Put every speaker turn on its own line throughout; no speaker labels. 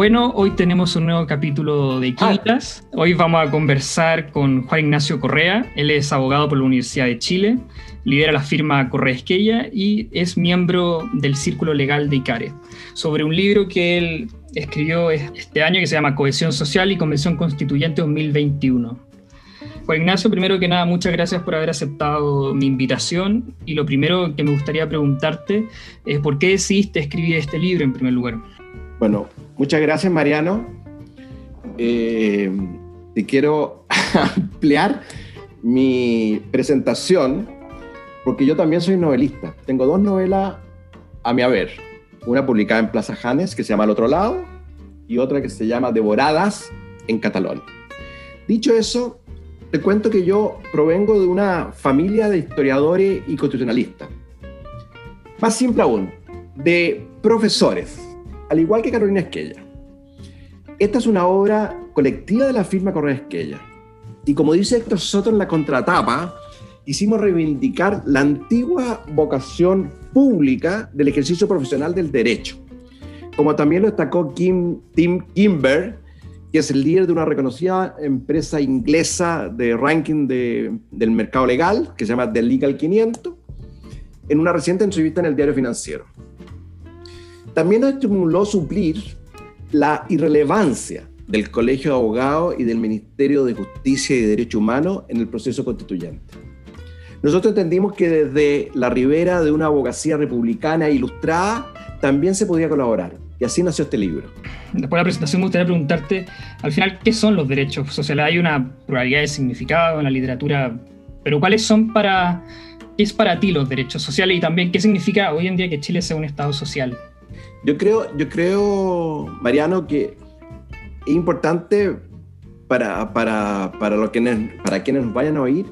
Bueno, hoy tenemos un nuevo capítulo de
Ah.
Quintas. Hoy vamos a conversar con Juan Ignacio Correa. Él es abogado por la Universidad de Chile, lidera la firma Correa Esquella y es miembro del Círculo Legal de ICARE, sobre un libro que él escribió este año que se llama Cohesión Social y Convención Constituyente 2021. Juan Ignacio, primero que nada, muchas gracias por haber aceptado mi invitación y lo primero que me gustaría preguntarte es por qué decidiste escribir este libro en primer lugar.
Bueno, muchas gracias Mariano. Eh, te quiero ampliar mi presentación porque yo también soy novelista. Tengo dos novelas a mi haber. Una publicada en Plaza Janes que se llama Al otro lado y otra que se llama Devoradas en Catalón. Dicho eso, te cuento que yo provengo de una familia de historiadores y constitucionalistas. Más simple aún, de profesores, al igual que Carolina Esquella. Esta es una obra colectiva de la firma Correa Esquella. Y como dice Héctor Soto en la contratapa, hicimos reivindicar la antigua vocación pública del ejercicio profesional del derecho. Como también lo destacó Kim, Tim Kimber, que es el líder de una reconocida empresa inglesa de ranking de, del mercado legal, que se llama The Legal 500, en una reciente entrevista en el diario financiero. También nos estimuló suplir la irrelevancia del Colegio de Abogados y del Ministerio de Justicia y Derecho Humano en el proceso constituyente. Nosotros entendimos que desde la ribera de una abogacía republicana ilustrada también se podía colaborar. Y así nació este libro.
Después de la presentación me gustaría preguntarte, al final, ¿qué son los derechos sociales? Hay una pluralidad de significado en la literatura, pero ¿cuáles son para, qué es para ti los derechos sociales y también qué significa hoy en día que Chile sea un Estado social?
Yo creo, yo creo Mariano, que es importante para, para, para, lo que, para quienes nos vayan a oír,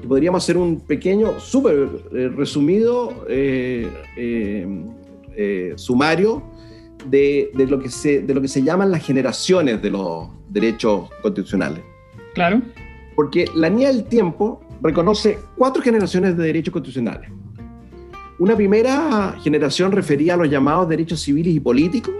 que podríamos hacer un pequeño, súper eh, resumido eh, eh, eh, sumario de, de, lo que se, de lo que se llaman las generaciones de los derechos constitucionales.
Claro.
Porque la Niña del Tiempo reconoce cuatro generaciones de derechos constitucionales. Una primera generación refería a los llamados derechos civiles y políticos,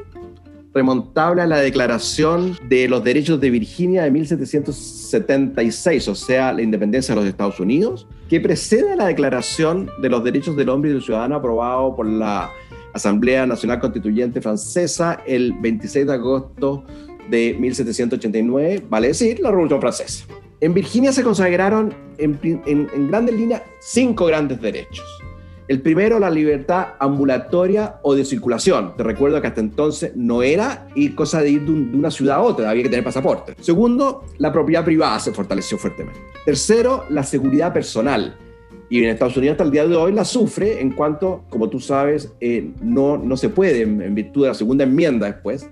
remontable a la Declaración de los Derechos de Virginia de 1776, o sea, la independencia de los Estados Unidos, que precede a la Declaración de los Derechos del Hombre y del Ciudadano aprobado por la Asamblea Nacional Constituyente Francesa el 26 de agosto de 1789, vale decir, la Revolución Francesa. En Virginia se consagraron en, en, en grandes líneas cinco grandes derechos. El primero, la libertad ambulatoria o de circulación. Te recuerdo que hasta entonces no era ir cosa de ir de, un, de, una ciudad a otra, había que tener pasaporte. Segundo, la propiedad privada se fortaleció fuertemente. Tercero, la seguridad personal. Y en Estados Unidos hasta el día de hoy la sufre en cuanto, como tú sabes, eh, no, no se puede, en virtud de la segunda enmienda después,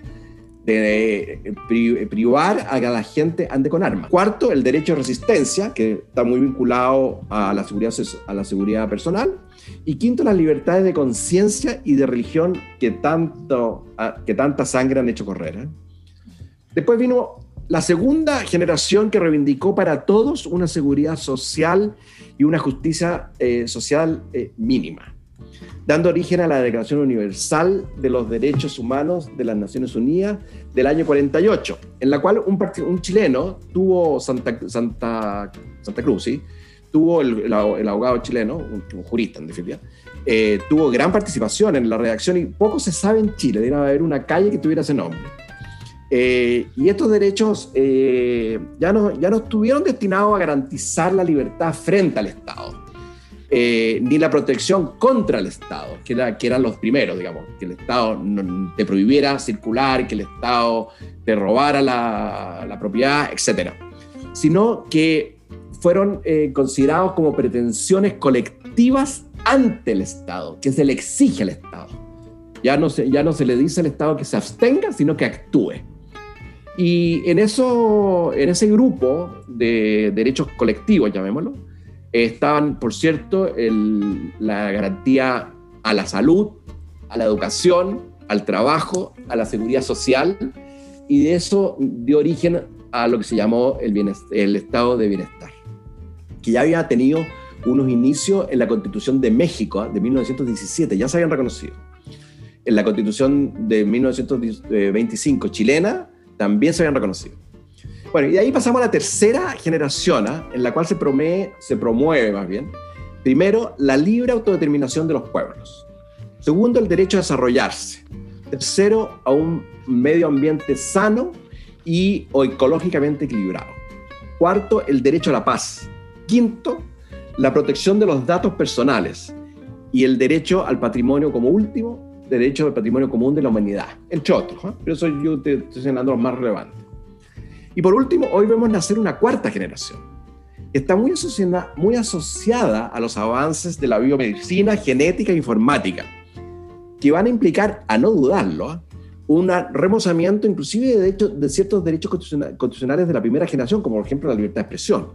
de eh, pri privar a que la gente ande con armas. Cuarto, el derecho de resistencia, que está muy vinculado a la seguridad, a la seguridad personal. Y quinto, las libertades de conciencia y de religión que, tanto, que tanta sangre han hecho correr. ¿eh? Después vino la segunda generación que reivindicó para todos una seguridad social y una justicia eh, social eh, mínima, dando origen a la Declaración Universal de los Derechos Humanos de las Naciones Unidas del año 48, en la cual un, un chileno tuvo Santa, Santa, Santa Cruz, ¿sí? Tuvo el, el, el, abogado chileno, un, un jurista en definitiva, eh, tuvo gran participación en la redacción y poco se sabe en Chile, debe haber una calle que tuviera ese nombre. Eh, y estos derechos eh, ya, no, ya no estuvieron destinados a garantizar la libertad frente al Estado, eh, ni la protección contra el Estado, que, era, que eran los primeros, digamos, que el Estado no, te prohibiera circular, que el Estado te robara la, la propiedad, etc. Sino que fueron eh, considerados como pretensiones colectivas ante el Estado, que se le exige al Estado. Ya no, se, le dice al Estado que se abstenga, sino que actúe. Y en, eso, en ese grupo de derechos colectivos, llamémoslo, estaban, por cierto, la garantía a la salud, a la educación, al trabajo, a la seguridad social, y de eso dio origen a lo que se llamó el, el estado de bienestar, que ya había tenido unos inicios en la Constitución de México ¿eh? de 1917, ya se habían reconocido. en la constitución de 1925 chilena también se habían reconocido. Bueno, y ahí pasamos a la tercera generación, ¿ah? en la cual se, se promueve más bien, primero, la libre autodeterminación de los pueblos. Segundo, el derecho a desarrollarse. Tercero, a un medio ambiente sano y o ecológicamente equilibrado. Cuarto, el derecho a la paz. Quinto, la protección de los datos personales. Y el derecho al patrimonio como último, derecho al patrimonio común de la humanidad, entre otros. ¿eh? Pero eso yo te estoy señalando los más relevantes. Y por último, hoy vemos nacer una cuarta generación. está muy asociada, muy asociada a los avances de la biomedicina, genética e informática, que van a implicar, a no dudarlo, ¿eh? un remozamiento inclusive de, hecho, de ciertos derechos constitucionales de la primera generación, como por ejemplo la libertad de expresión.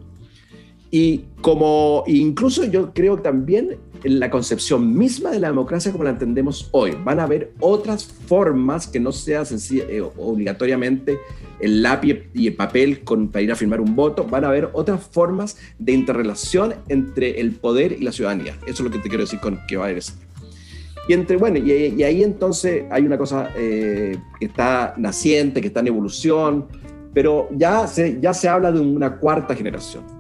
Y como incluso yo creo también en la concepción misma de la democracia como la entendemos hoy, van a haber otras formas que no sea eh, obligatoriamente el lápiz y el papel con, para ir a firmar un voto, van a haber otras formas de interrelación entre el poder y la ciudadanía. Eso es lo que te quiero decir con que va a haber y entre, bueno, y, ahí entonces hay una cosa eh, que está naciente, que está en evolución, pero ya se, ya se habla de una cuarta generación.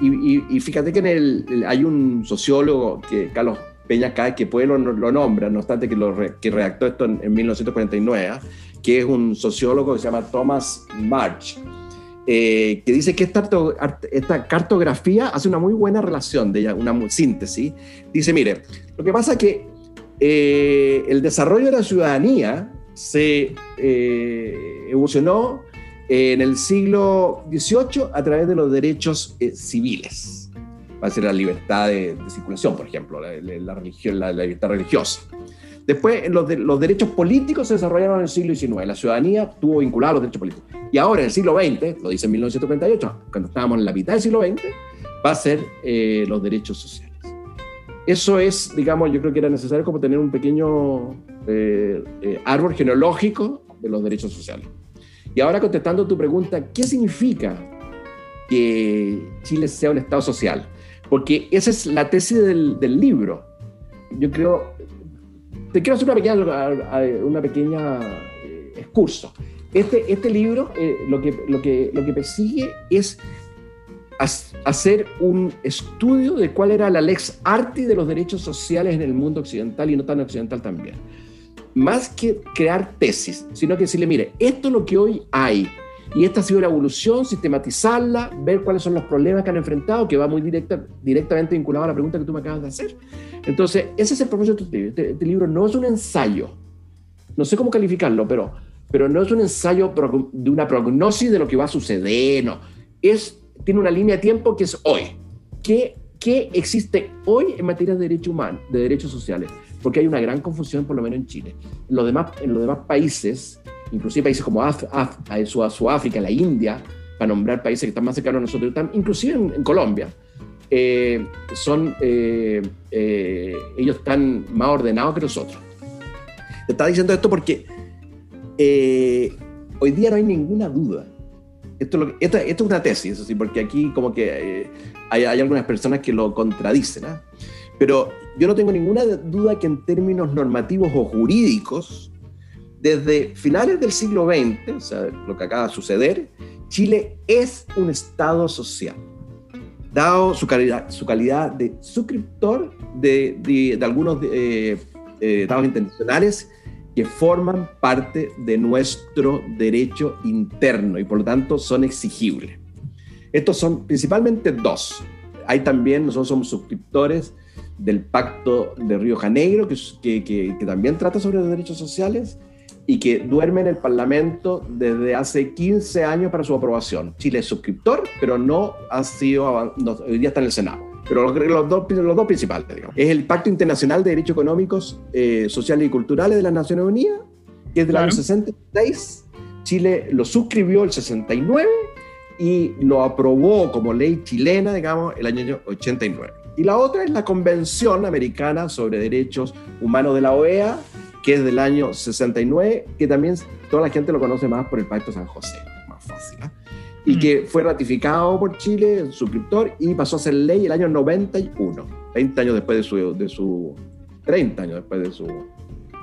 Y, fíjate que en el, hay un sociólogo, que Carlos Peña Cáez, que puede lo, lo, nombra, no obstante que, lo, que redactó esto en, 1949, ¿ah? que es un sociólogo que se llama Thomas March, eh, que dice que esta, esta, cartografía hace una muy buena relación, de ella, una síntesis. Dice, mire, lo que pasa es que eh, el desarrollo de la ciudadanía se eh, evolucionó en el siglo XVIII a través de los derechos eh, civiles. Va a ser la libertad de, circulación, por ejemplo, la, religión, la, libertad religiosa. Después, los, los, derechos políticos se desarrollaron en el siglo XIX. La ciudadanía tuvo vinculado a los derechos políticos. Y ahora, en el siglo XX, lo dice en 1938, cuando estábamos en la mitad del siglo XX, va a ser los derechos sociales eso es, digamos, yo creo que era necesario como tener un pequeño eh, eh, árbol genealógico de los derechos sociales. Y ahora contestando tu pregunta, ¿qué significa que Chile sea un Estado social? Porque esa es la tesis del, libro. Yo creo, te quiero hacer una pequeña, una pequeña eh, excurso. Este, este libro lo, que, lo, que, lo que persigue es hacer un estudio de cuál era la lex arti de los derechos sociales en el mundo occidental y no tan occidental también. Más que crear tesis, sino que decirle, mire, esto es lo que hoy hay y esta ha sido la evolución, sistematizarla, ver cuáles son los problemas que han enfrentado, que va muy directa, directamente vinculado a la pregunta que tú me acabas de hacer. Entonces, ese es el propósito de este libro. Este, este libro no es un ensayo, no sé cómo calificarlo, pero, pero no es un ensayo de una prognosis de lo que va a suceder, no. Es tiene una línea de tiempo que es hoy. ¿Qué, qué existe hoy en materia de derechos humanos, de derechos sociales? Porque hay una gran confusión, por lo menos en Chile. En los demás, en los demás países, inclusive países como Af, Af, Sudáfrica, la India, para nombrar países que están más cercanos a nosotros, están, inclusive en, Colombia, eh, son, eh, eh, ellos están más ordenados que nosotros. Te estaba diciendo esto porque hoy día no hay ninguna duda esto, esto, es una tesis, porque aquí como que eh, hay, hay, algunas personas que lo contradicen, ¿ah? pero yo no tengo ninguna duda que en términos normativos o jurídicos, desde finales del siglo XX, o sea, lo que acaba de suceder, Chile es un Estado social, dado su calidad, su calidad de suscriptor de, de, algunos eh, eh, Estados internacionales que forman parte de nuestro derecho interno y por lo tanto son exigibles. Estos son principalmente dos. Hay también, nosotros somos suscriptores del Pacto de Río Janeiro, que, que, que, también trata sobre los derechos sociales y que duerme en el Parlamento desde hace 15 años para su aprobación. Chile es suscriptor, pero no ha sido, hoy día está en el Senado pero los, dos, los dos principales, digamos. Es el Pacto Internacional de Derechos Económicos, eh, Sociales y Culturales de las Naciones Unidas, que es del año 66. Chile lo suscribió el 69 y lo aprobó como ley chilena, digamos, el año 89. Y la otra es la Convención Americana sobre Derechos Humanos de la OEA, que es del año 69, que también toda la gente lo conoce más por el Pacto San José, más fácil. ¿eh? y mm. que fue ratificado por Chile, suscriptor, y pasó a ser ley el año 91, 20 años después de su, de su 30 años después de su,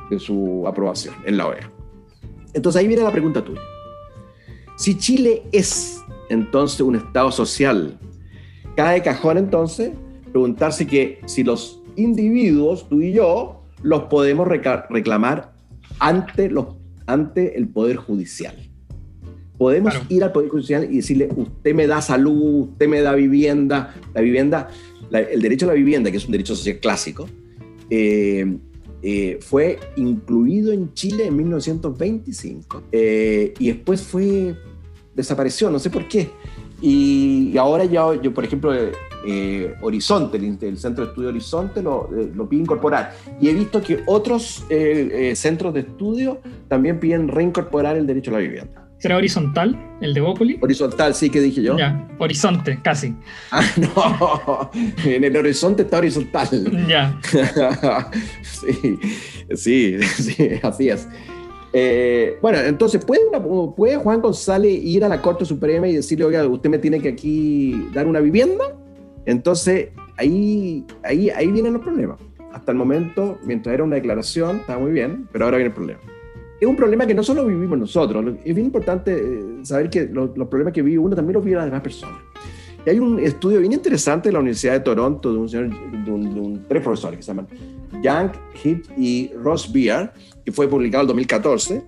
de su aprobación en la OEA. Entonces ahí viene la pregunta tuya. Si Chile es entonces un Estado social, cae cajón entonces preguntarse que si los individuos, tú y yo, los podemos reclamar ante, los, ante el Poder Judicial. Podemos ir al Poder Judicial y decirle, usted me da salud, usted me da vivienda, la vivienda, el derecho a la vivienda, que es un derecho social clásico, eh, eh, fue incluido en Chile en 1925 eh, y después fue, desapareció, no sé por qué. Y, ahora ya, yo, por ejemplo, eh, Horizonte, el, Centro de Estudio Horizonte, lo, lo pide incorporar. Y he visto que otros centros de estudio también piden reincorporar el derecho a la vivienda.
¿Será horizontal, el de Bópoli?
Horizontal, sí, que dije yo.
Ya, horizonte, casi.
Ah, no, en el horizonte está horizontal.
Ya.
sí, sí, sí, así es. Eh, bueno, entonces, ¿puede, ¿puede Juan González ir a la Corte Suprema y decirle, oiga, usted me tiene que aquí dar una vivienda? Entonces, ahí, ahí, ahí vienen los problemas. Hasta el momento, mientras era una declaración, estaba muy bien, pero ahora viene el problema es un problema que no solo vivimos nosotros, es bien importante eh, saber que los, problemas que vive uno también los viven las demás personas. Y hay un estudio bien interesante de la Universidad de Toronto de, un señor, de, un, tres profesores que se llaman Young, Heath y Ross Beer, que fue publicado en 2014,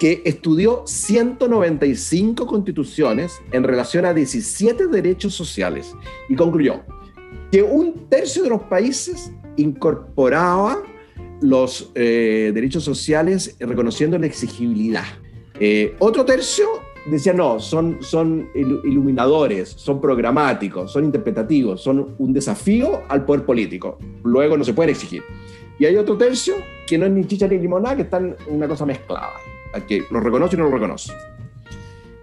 que estudió 195 constituciones en relación a 17 derechos sociales y concluyó que un tercio de los países incorporaba los eh, derechos sociales reconociendo la exigibilidad. Eh, otro tercio decía, no, son, son iluminadores, son programáticos, son interpretativos, son un desafío al poder político. Luego no se pueden exigir. Y hay otro tercio que no es ni chicha ni limonada, que están una cosa mezclada, que lo reconoce y no lo reconoce.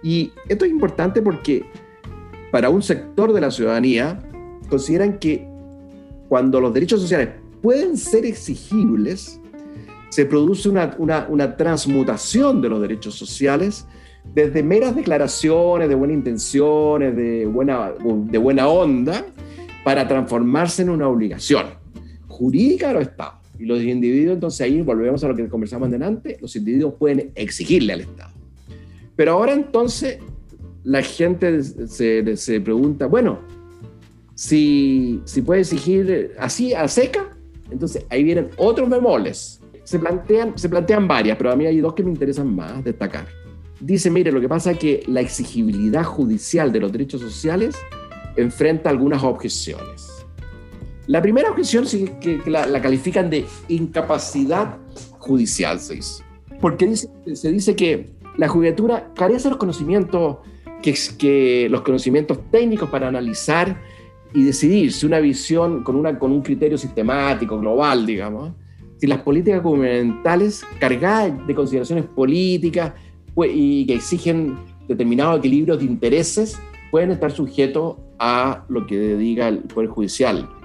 Y esto es importante porque para un sector de la ciudadanía consideran que cuando los derechos sociales pueden ser exigibles, se produce una, una, transmutación de los derechos sociales desde meras declaraciones de buenas intenciones, de buena, de buena onda, para transformarse en una obligación jurídica de los estados. Y los individuos, entonces ahí volvemos a lo que conversamos delante, los individuos pueden exigirle al Estado. Pero ahora entonces la gente se, se pregunta, bueno, si, si puede exigir así, a seca, entonces ahí vienen otros bemoles. Se plantean, se plantean varias, pero a mí hay dos que me interesan más destacar. Dice, mire, lo que pasa es que la exigibilidad judicial de los derechos sociales enfrenta algunas objeciones. La primera objeción es que, la, califican de incapacidad judicial, se dice. Porque se dice que la judicatura carece de los conocimientos, que, que los conocimientos técnicos para analizar y decidir si una visión con, una, con un criterio sistemático, global, digamos, si las políticas gubernamentales cargadas de consideraciones políticas pues, y que exigen determinados equilibrios de intereses pueden estar sujetos a lo que diga el Poder Judicial.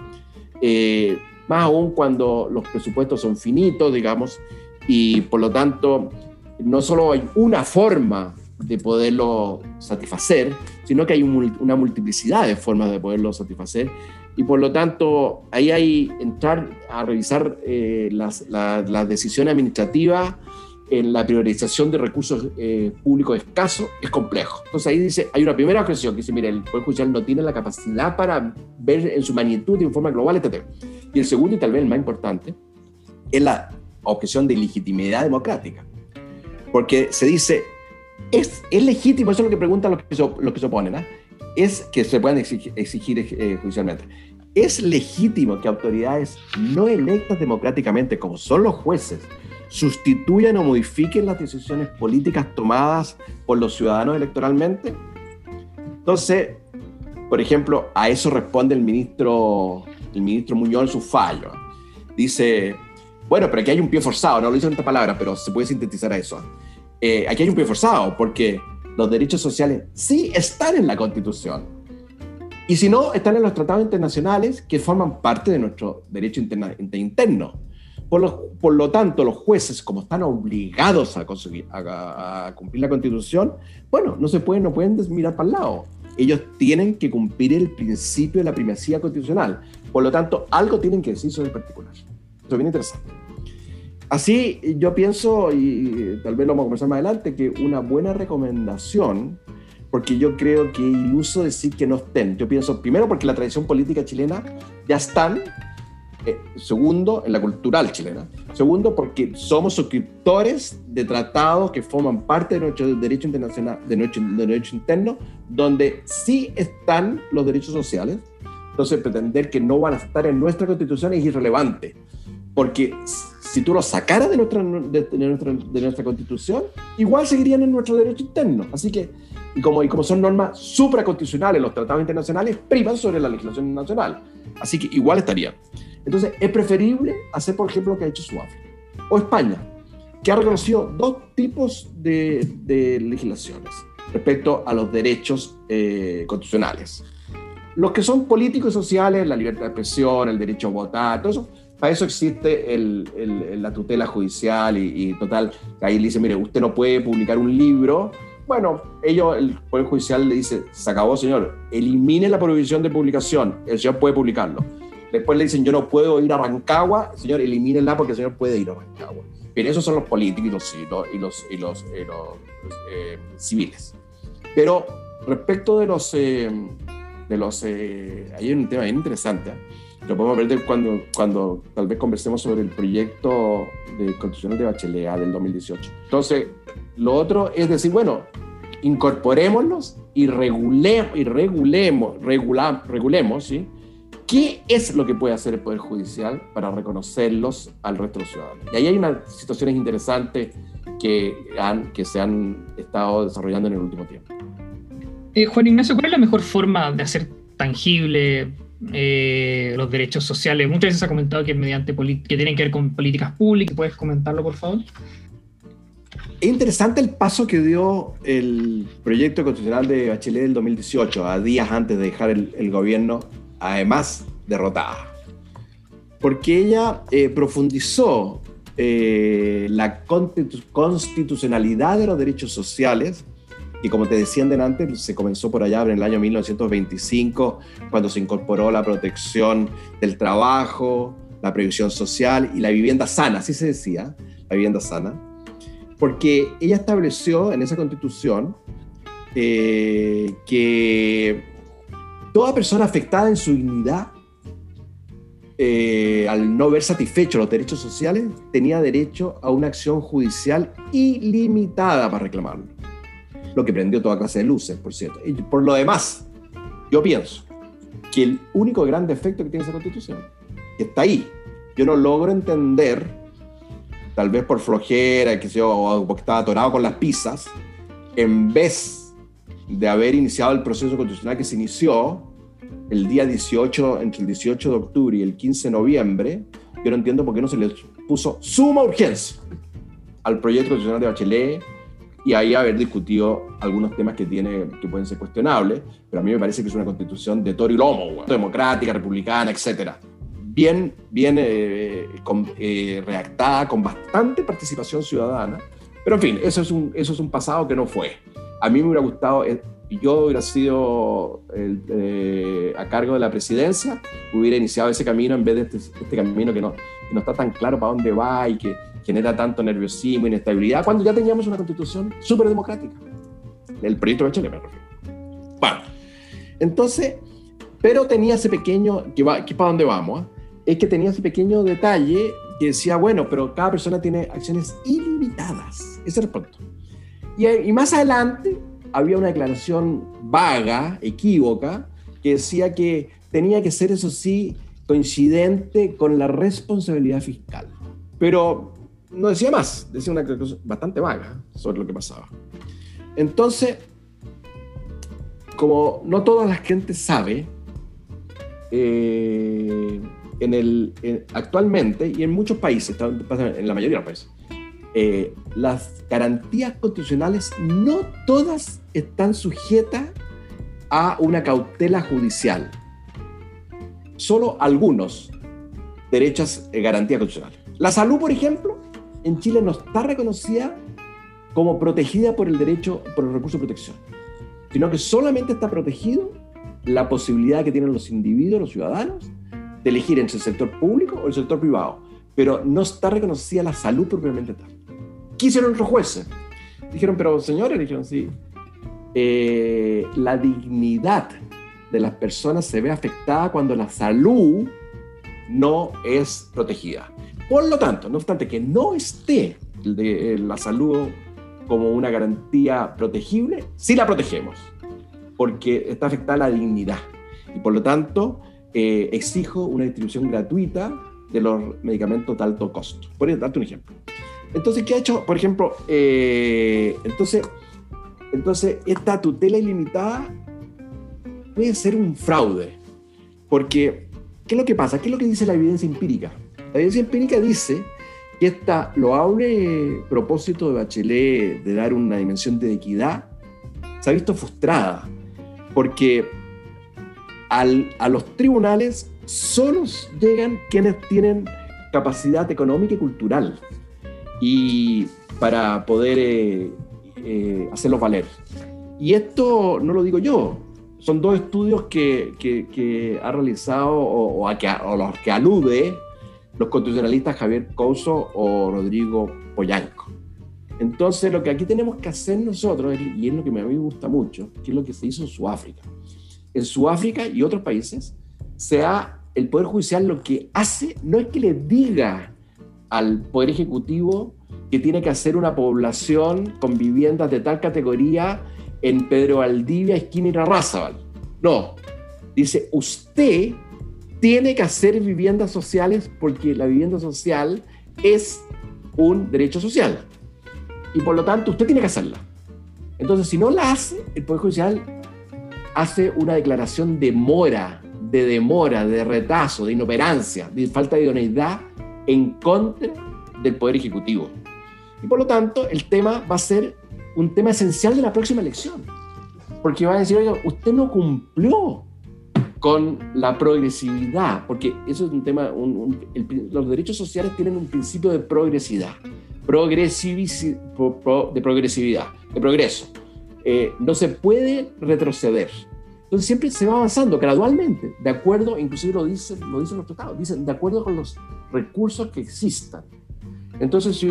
Eh, más aún cuando los presupuestos son finitos, digamos, y por lo tanto no solo hay una forma de poderlo satisfacer, sino que hay una multiplicidad de formas de poderlo satisfacer. Y por lo tanto, ahí hay entrar a revisar eh, las, decisiones administrativas en la priorización de recursos eh, públicos escasos es complejo. Entonces ahí dice, hay una primera objeción que dice, mire, el Poder Judicial no tiene la capacidad para ver en su magnitud y en forma global este tema. Y el segundo, y tal vez el más importante, es la objeción de legitimidad democrática. Porque se dice, es, legítimo, eso es lo que preguntan los que los que se oponen, ¿ah? es que se puedan exigir, eh, judicialmente. ¿Es legítimo que autoridades no electas democráticamente, como son los jueces, sustituyan o modifiquen las decisiones políticas tomadas por los ciudadanos electoralmente? Entonces, por ejemplo, a eso responde el ministro, el ministro Muñoz en su fallo. Dice, bueno, pero aquí hay un pie forzado, no lo hice en esta palabra, pero se puede sintetizar eso. Eh, aquí hay un pie forzado, porque los derechos sociales sí están en la Constitución. Y si no, están en los tratados internacionales que forman parte de nuestro derecho interno. Por lo, por lo tanto, los jueces, como están obligados a, a, cumplir la Constitución, bueno, no se pueden, no pueden mirar para el lado. Ellos tienen que cumplir el principio de la primacía constitucional. Por lo tanto, algo tienen que decir sobre el particular. Esto es bien interesante. Así yo pienso, y tal vez lo vamos a conversar más adelante, que una buena recomendación, porque yo creo que iluso decir que no estén. Yo pienso, primero, porque la tradición política chilena ya están, eh, segundo, en la cultural chilena, segundo, porque somos suscriptores de tratados que forman parte de nuestro derecho internacional, de nuestro, de derecho interno, donde sí están los derechos sociales. Entonces, pretender que no van a estar en nuestra constitución es irrelevante, porque si tú los sacaras de nuestra, de, nuestra, de nuestra constitución, igual seguirían en nuestro derecho interno. Así que, y como, y como son normas supraconstitucionales, los tratados internacionales privan sobre la legislación nacional. Así que igual estaría. Entonces, es preferible hacer, por ejemplo, lo que ha hecho Sudáfrica o España, que ha reconocido dos tipos de, de legislaciones respecto a los derechos eh, constitucionales. Los que son políticos y sociales, la libertad de expresión, el derecho a votar, todo eso, para eso existe el, la tutela judicial y, total, ahí le dice, mire, usted no puede publicar un libro. Bueno, ellos, el Poder Judicial le dice, se acabó, señor, elimine la prohibición de publicación, el señor puede publicarlo. Después le dicen, yo no puedo ir a Rancagua, señor, elimínenla porque el señor puede ir a Rancagua. Bien, esos son los políticos y los, y los, y los, eh, eh, civiles. Pero respecto de los, eh, de los, hay un tema bien interesante. Lo podemos ver cuando, cuando tal vez conversemos sobre el proyecto de constitucional de Bachelet ah, del 2018. Entonces, lo otro es decir, bueno, incorporémoslos y, regulemos, y regulemos, regula, regulemos, ¿sí? ¿Qué es lo que puede hacer el Poder Judicial para reconocerlos al resto de los ciudadanos? Y ahí hay unas situaciones interesantes que, han, que se han estado desarrollando en el último tiempo.
Eh, Juan Ignacio, ¿cuál es la mejor forma de hacer tangible eh, los derechos sociales. Muchas veces se ha comentado que mediante que tienen que ver con políticas públicas. ¿Puedes comentarlo, por favor?
Es interesante el paso que dio el proyecto constitucional de Bachelet del 2018, a días antes de dejar el, gobierno, además derrotada. Porque ella eh, profundizó eh, la constitucionalidad de los derechos sociales y como te decían delante, se comenzó por allá en el año 1925, cuando se incorporó la protección del trabajo, la previsión social y la vivienda sana, así se decía, la vivienda sana, porque ella estableció en esa constitución eh, que toda persona afectada en su dignidad, eh, al no ver satisfechos los derechos sociales, tenía derecho a una acción judicial ilimitada para reclamarlo lo que prendió toda clase de luces, por cierto. Y por lo demás, yo pienso que el único gran defecto que tiene esa constitución está ahí. Yo no logro entender, tal vez por flojera, que yo, o porque estaba atorado con las pizzas, en vez de haber iniciado el proceso constitucional que se inició el día 18, entre el 18 de octubre y el 15 de noviembre, yo no entiendo por qué no se le puso suma urgencia al proyecto constitucional de Bachelet, y ahí haber discutido algunos temas que, tiene, que pueden ser cuestionables, pero a mí me parece que es una constitución de toro y lomo, democrática, republicana, etc. Bien, bien eh, eh, redactada, con bastante participación ciudadana, pero en fin, eso es, un, eso es un pasado que no fue. A mí me hubiera gustado, eh, yo hubiera sido a cargo de la presidencia, hubiera iniciado ese camino en vez de este, este camino que no, que no está tan claro para dónde va y que genera tanto nerviosismo, inestabilidad, cuando ya teníamos una constitución súper democrática. El proyecto de Bachelet, me refiero. Bueno, entonces, pero tenía ese pequeño, que va, que para dónde vamos, ¿ah? Es que tenía ese pequeño detalle que decía, bueno, pero cada persona tiene acciones ilimitadas. Ese era el punto. Y, y más adelante había una declaración vaga, equívoca, que decía que tenía que ser, eso sí, coincidente con la responsabilidad fiscal. Pero no decía más, decía una cosa bastante vaga sobre lo que pasaba. Entonces, como no toda la gente sabe, eh, en el, actualmente y en muchos países, en la mayoría de los países, eh, las garantías constitucionales no todas están sujetas a una cautela judicial. Solo algunos derechos, eh, garantías constitucionales. La salud, por ejemplo, en Chile no está reconocida como protegida por el derecho, por el recurso de protección, sino que solamente está protegido la posibilidad que tienen los individuos, los ciudadanos, de elegir entre el sector público o el sector privado. pero no está reconocida la salud propiamente tal. ¿Qué hicieron los jueces? Dijeron, pero señores, dijeron, sí, eh, la dignidad de las personas se ve afectada cuando la salud no es protegida. Por lo tanto, no obstante que no esté de, la salud como una garantía protegible, sí la protegemos, porque está afectada la dignidad. Y por lo tanto, eh, exijo una distribución gratuita de los medicamentos de alto costo. Por darte un ejemplo. Entonces, ¿qué ha hecho? Por ejemplo, eh, entonces, entonces, esta tutela ilimitada puede ser un fraude. Porque, ¿qué es lo que pasa? ¿Qué es lo que dice la evidencia empírica? La evidencia empírica dice que esta loable propósito de Bachelet de dar una dimensión de equidad se ha visto frustrada. Porque a los tribunales solo llegan quienes tienen capacidad económica y cultural y para poder eh, eh, hacerlos valer. Y esto no lo digo yo, son dos estudios que, que, ha realizado o, a que, o los que alude los constitucionalistas Javier Couso o Rodrigo Poyanco. Entonces, lo que aquí tenemos que hacer nosotros, y es lo que a mí me gusta mucho, que es lo que se hizo en Sudáfrica, en Sudáfrica y otros países, sea el Poder Judicial lo que hace no es que le diga al Poder Ejecutivo que tiene que hacer una población con viviendas de tal categoría en Pedro Valdivia, esquina Irarrázaval. No, dice, usted tiene que hacer viviendas sociales porque la vivienda social es un derecho social. Y por lo tanto, usted tiene que hacerla. Entonces, si no la hace, el Poder Judicial hace una declaración de mora, de demora, de retraso, de inoperancia, de falta de idoneidad en contra del Poder Ejecutivo. Y por lo tanto, el tema va a ser un tema esencial de la próxima elección. Porque va a decir, oiga, usted no cumplió con la progresividad, porque eso es un tema, los derechos sociales tienen un principio de progresividad, de progresividad, de progreso. Eh, no se puede retroceder. Entonces siempre se va avanzando gradualmente, de acuerdo, inclusive lo dicen, lo dicen los tratados, dicen de acuerdo con los recursos que existan. Entonces si,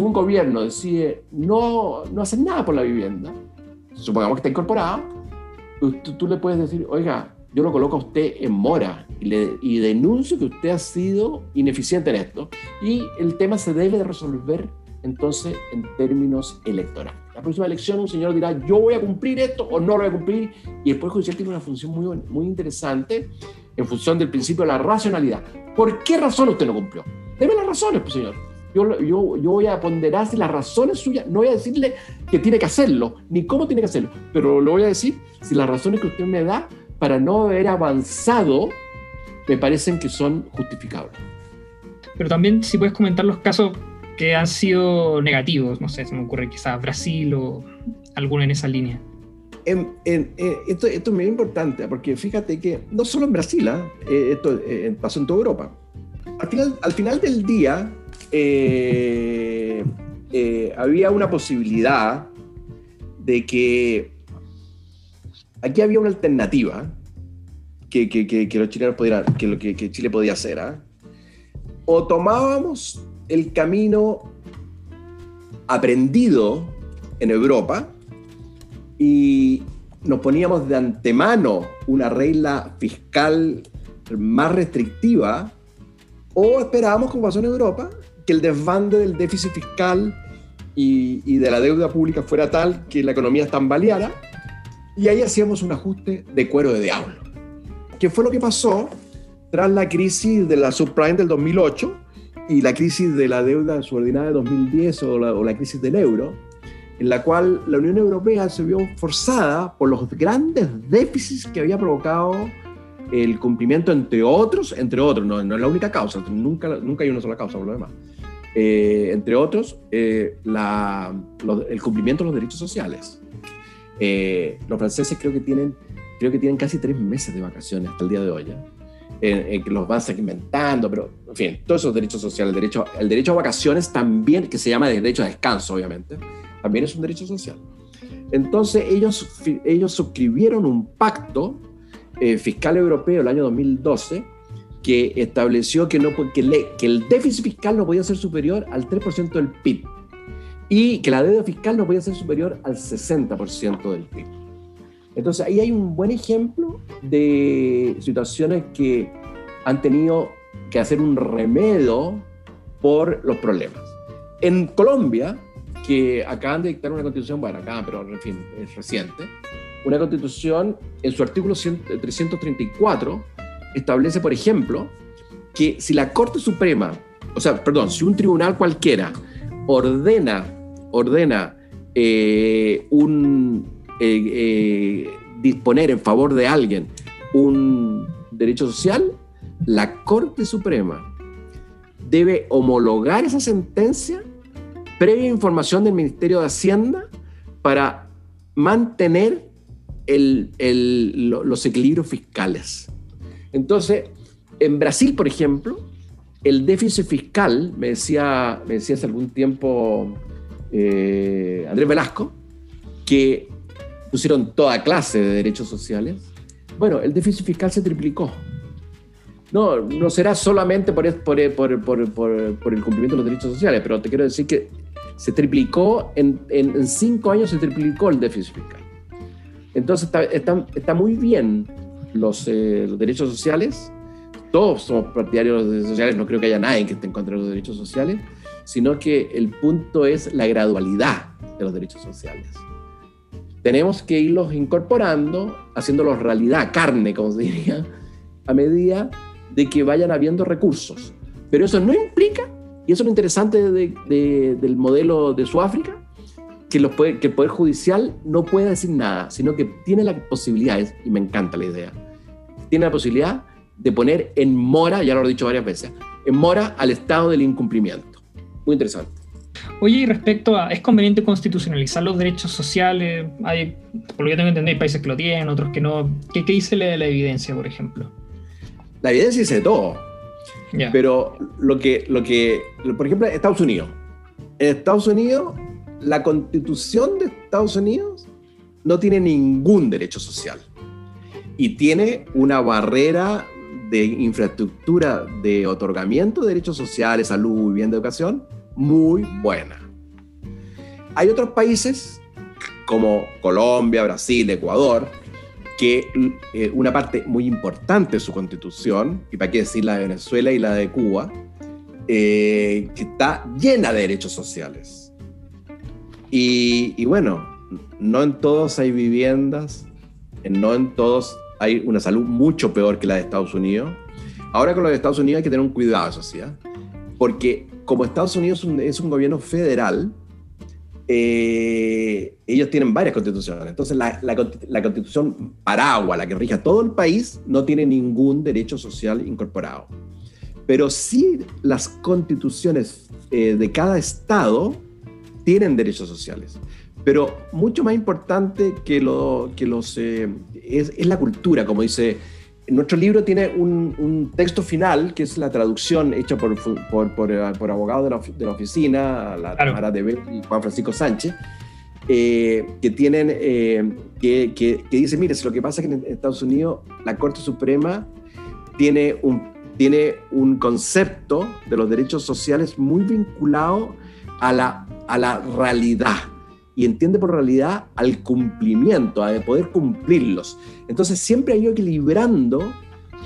un gobierno decide no, no hacer nada por la vivienda, supongamos que está incorporado, tú, le puedes decir, oiga, yo lo coloco a usted en mora y, y denuncio que usted ha sido ineficiente en esto y el tema se debe resolver entonces en términos electorales. La próxima elección un señor dirá, yo voy a cumplir esto o no lo voy a cumplir, y el Poder Judicial tiene una función muy, muy interesante en función del principio de la racionalidad. ¿Por qué razón usted no cumplió? Deme las razones, pues señor. Yo, yo, yo voy a ponderar si las razones suyas, no voy a decirle que tiene que hacerlo, ni cómo tiene que hacerlo, pero le voy a decir si las razones que usted me da para no haber avanzado me parecen que son justificables.
Pero también si puedes comentar los casos que han sido negativos, no sé, se me ocurre quizás Brasil o alguno en esa línea.
En, esto, es muy importante, porque fíjate que no solo en Brasil, ¿ah? eh, esto eh, pasó en toda Europa. Al final, al final del día, eh, había una posibilidad de que aquí había una alternativa que, que, que, los chilenos pudieran, que, que, Chile podía hacer. ¿ah? O tomábamos el camino aprendido en Europa y nos poníamos de antemano una regla fiscal más restrictiva o esperábamos, como pasó en Europa, que el desbande del déficit fiscal y, de la deuda pública fuera tal que la economía tambaleara y ahí hacíamos un ajuste de cuero de diablo. ¿Qué fue lo que pasó tras la crisis de la subprime del 2008 y la crisis de la deuda subordinada de 2010 o la, o la crisis del euro, en la cual la Unión Europea se vio forzada por los grandes déficits que había provocado el cumplimiento, entre otros, entre otros, no, no es la única causa, nunca, nunca hay una sola causa por lo demás, eh, entre otros, eh, la, el cumplimiento de los derechos sociales. Eh, los franceses creo que, tienen, creo que tienen casi tres meses de vacaciones hasta el día de hoy. Que los van segmentando, pero en fin, todos esos derechos sociales, el derecho, el derecho a vacaciones también, que se llama derecho a descanso, obviamente, también es un derecho social. Entonces ellos, ellos suscribieron un pacto eh, fiscal europeo el año 2012 que estableció que, no, que, que el déficit fiscal no podía ser superior al 3% del PIB y que la deuda fiscal no podía ser superior al 60% del PIB. Entonces ahí hay un buen ejemplo de situaciones que han tenido que hacer un remedio por los problemas. En Colombia, que acaban de dictar una constitución, bueno, acá, pero en fin, es reciente, una constitución en su artículo 334 establece, por ejemplo, que si la Corte Suprema, o sea, perdón, si un tribunal cualquiera ordena, ordena eh, un, eh, eh, disponer en favor de alguien un derecho social, la Corte Suprema debe homologar esa sentencia previa información del Ministerio de Hacienda para mantener los equilibrios fiscales. Entonces, en Brasil, por ejemplo, el déficit fiscal, me decía, me decía hace algún tiempo eh, Andrés Velasco, que pusieron toda clase de derechos sociales. Bueno, el déficit fiscal se triplicó. No, no será solamente por, por, por, por, el cumplimiento de los derechos sociales, pero te quiero decir que se triplicó, en, en, cinco años se triplicó el déficit fiscal. Entonces está, está, está muy bien los, eh, los, derechos sociales. Todos somos partidarios de los derechos sociales, no creo que haya nadie que esté en contra de los derechos sociales, sino que el punto es la gradualidad de los derechos sociales. Tenemos que irlos incorporando, haciéndolos realidad, carne, como se diría, a medida de que vayan habiendo recursos. Pero eso no implica, y eso es lo interesante del modelo de Sudáfrica, que, que el Poder Judicial no pueda decir nada, sino que tiene la posibilidad, y me encanta la idea, tiene la posibilidad de poner en mora, ya lo he dicho varias veces, en mora al estado del incumplimiento. Muy interesante.
Oye, y respecto a, ¿es conveniente constitucionalizar los derechos sociales? Hay, por lo que tengo entendido, hay países que lo tienen, otros que no. ¿Qué, qué dice la, la evidencia, por ejemplo?
La evidencia dice todo. Pero lo que, lo que, por ejemplo, Estados Unidos. En Estados Unidos, la constitución de Estados Unidos no tiene ningún derecho social. Y tiene una barrera de infraestructura de otorgamiento de derechos sociales, salud, vivienda, educación, muy buena. Hay otros países como Colombia, Brasil, Ecuador, que eh, una parte muy importante de su constitución, y para qué decir la de Venezuela y la de Cuba, eh, que está llena de derechos sociales. Y, bueno, no en todos hay viviendas, no en todos hay una salud mucho peor que la de Estados Unidos. Ahora con lo de Estados Unidos hay que tener un cuidado, eso ¿eh? porque como Estados Unidos es un, gobierno federal, eh, ellos tienen varias constituciones. Entonces, la, constitución paraguas, la que rige todo el país, no tiene ningún derecho social incorporado. Pero sí las constituciones eh, de cada estado tienen derechos sociales. Pero mucho más importante que, lo, que los, eh, es, la cultura, como dice nuestro libro tiene un, texto final, que es la traducción hecha por, por, por, eh, abogados de la, de la, oficina, la claro. de y Juan Francisco Sánchez, eh, que tienen, eh, que, que, dice, mire, lo que pasa es que en Estados Unidos la Corte Suprema tiene un, tiene un concepto de los derechos sociales muy vinculado a la, a la realidad y entiende por realidad al cumplimiento, a poder cumplirlos. Entonces siempre ha ido equilibrando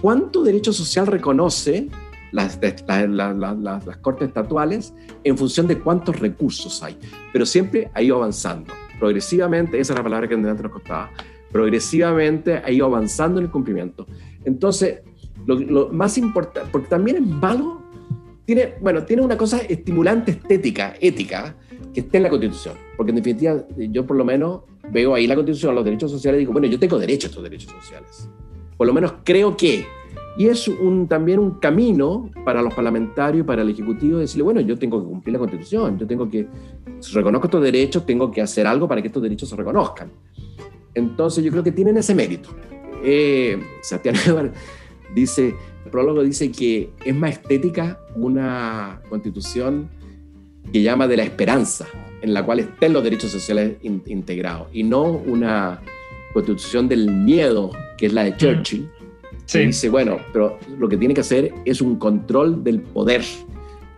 cuánto derecho social reconoce las, las, cortes estatuales en función de cuántos recursos hay. Pero siempre ha ido avanzando, progresivamente, esa es la palabra que antes nos costaba, progresivamente ha ido avanzando en el cumplimiento. Entonces, lo, lo más importante, porque también es malo, tiene, bueno, tiene una cosa estimulante estética, ética, que esté en la Constitución. Porque en definitiva, yo por lo menos veo ahí la Constitución, los derechos sociales, y digo, bueno, yo tengo derecho a estos derechos sociales. Por lo menos creo que. Y es un, también un camino para los parlamentarios y para el Ejecutivo decirle, bueno, yo tengo que cumplir la Constitución, yo tengo que, si reconozco estos derechos, tengo que hacer algo para que estos derechos se reconozcan. Entonces yo creo que tienen ese mérito. Eh, dice, el prólogo dice que es más estética una constitución que llama de la esperanza, en la cual estén los derechos sociales integrados, y no una constitución del miedo, que es la de mm. Churchill, dice, bueno, pero lo que tiene que hacer es un control del poder.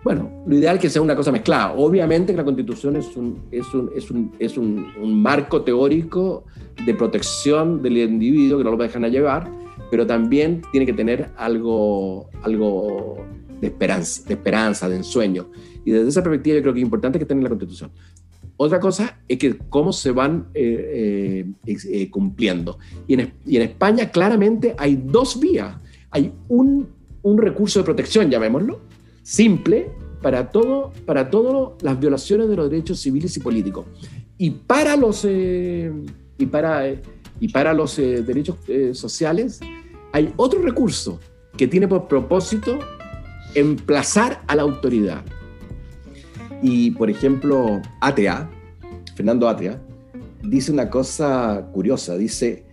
Bueno, lo ideal es que sea una cosa mezclada. Obviamente que la constitución es un, es un, es un, es un, un marco teórico de protección del individuo que no lo dejan a llevar, pero también tiene que tener algo, algo de esperanza, de esperanza, de ensueño. Y desde esa perspectiva yo creo que es importante que tenga la Constitución. Otra cosa es que cómo se van eh, eh, eh, cumpliendo. Y en, y en, España claramente hay dos vías. Hay un, un, recurso de protección, llamémoslo, simple, para, todo, para todas las violaciones de los derechos civiles y políticos. Y para los, y para, y para los derechos sociales hay otro recurso que tiene por propósito emplazar a la autoridad. Y, por ejemplo, ATA, Fernando Atea, dice una cosa curiosa. Dice,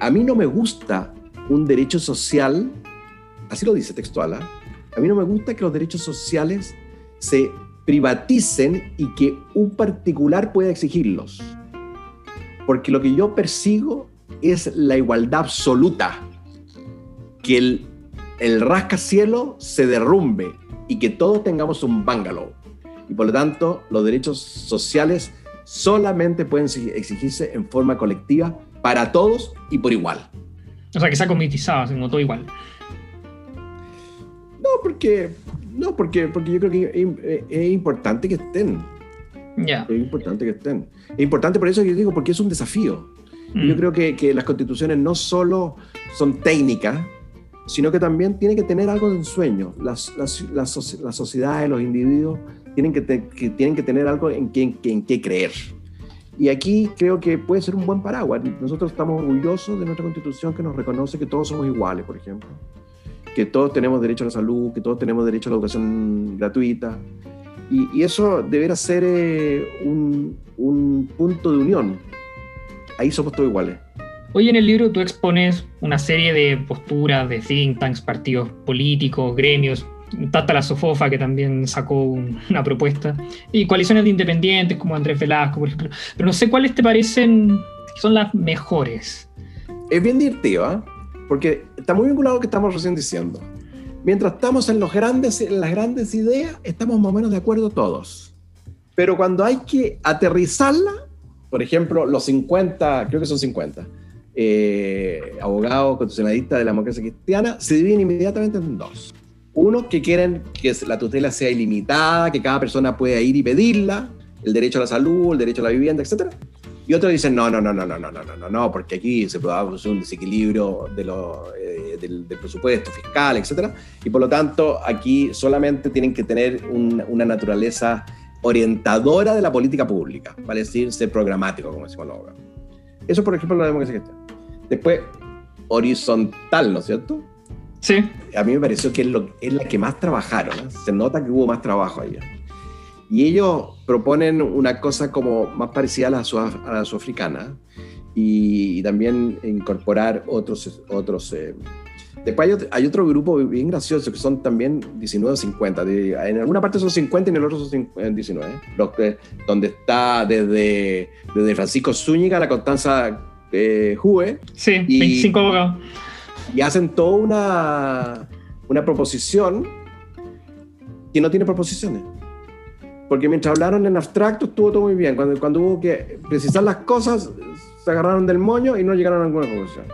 a mí no me gusta un derecho social, así lo dice textual, ¿ah? a mí no me gusta que los derechos sociales se privaticen y que un particular pueda exigirlos. Porque lo que yo persigo es la igualdad absoluta, que el, el rascacielo se derrumbe y que todos tengamos un bungalow y por lo tanto los derechos sociales solamente pueden exigirse en forma colectiva para todos y por igual.
O sea, que sea comitizado, sino todo igual.
No, porque, no porque, porque yo creo que es, importante que estén.
Ya.
Es importante que estén. Es importante por eso que yo digo, porque es un desafío. Yo mm. creo que, que, las constituciones no solo son técnicas, sino que también tienen que tener algo de ensueño. Las, las, las, las sociedades, los individuos tienen que, tienen que tener algo en qué en que creer. Y aquí creo que puede ser un buen paraguas. Nosotros estamos orgullosos de nuestra constitución que nos reconoce que todos somos iguales, por ejemplo. Que todos tenemos derecho a la salud, que todos tenemos derecho a la educación gratuita. Y, y eso deberá ser eh, un, un punto de unión. Ahí somos todos iguales.
Hoy en el libro tú expones una serie de posturas de think tanks, partidos políticos, gremios, Tata la Sofofa, que también sacó una propuesta, y coaliciones de independientes como Andrés Velasco, por ejemplo. Pero no sé cuáles te parecen son las mejores.
Es bien divertido, ¿eh? porque está muy vinculado a lo que estamos recién diciendo. Mientras estamos en, los grandes, las grandes ideas, estamos más o menos de acuerdo todos. Pero cuando hay que aterrizarla, por ejemplo, los 50, creo que son 50, eh, abogados constitucionalistas de la democracia cristiana, se dividen inmediatamente en dos. Uno, que quieren que la tutela sea ilimitada, que cada persona pueda ir y pedirla, el derecho a la salud, el derecho a la vivienda, etc. Y otros dicen, no, no, no, no, no, no, no, no, no, porque aquí se producir un desequilibrio de lo, eh, del, presupuesto fiscal, etc. Y por lo tanto, aquí solamente tienen que tener una naturaleza orientadora de la política pública, vale decir, ser programático, como decimos los Eso, por ejemplo, la democracia cristiana. Después, horizontal, ¿no es cierto?
Sí.
A mí me pareció que es, lo, es la que más trabajaron. ¿eh? Se nota que hubo más trabajo ahí. Y ellos proponen una cosa como más parecida a la, a la sudafricana y, también incorporar otros. otros eh. Después hay, otro grupo bien gracioso que son también 19 o 50. en alguna parte son 50 y en el otro son 19. ¿eh? Los donde está desde, desde Francisco Zúñiga, la Constanza eh, Jue.
Sí, 25 abogados
y hacen toda una, una proposición que no tiene proposiciones. Porque mientras hablaron en abstracto estuvo todo muy bien. Cuando, cuando hubo que precisar las cosas, se agarraron del moño y no llegaron a ninguna conclusión.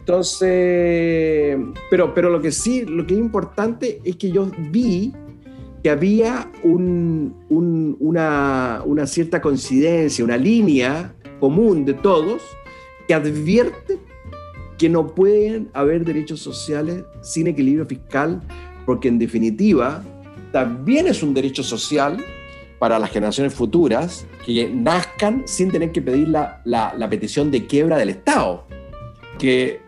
Entonces, pero, pero lo que sí, lo que es importante es que yo vi que había un, un, una, una cierta coincidencia, una línea común de todos que advierte que no pueden haber derechos sociales sin equilibrio fiscal, porque en definitiva también es un derecho social para las generaciones futuras que nazcan sin tener que pedir la, petición de quiebra del Estado. Que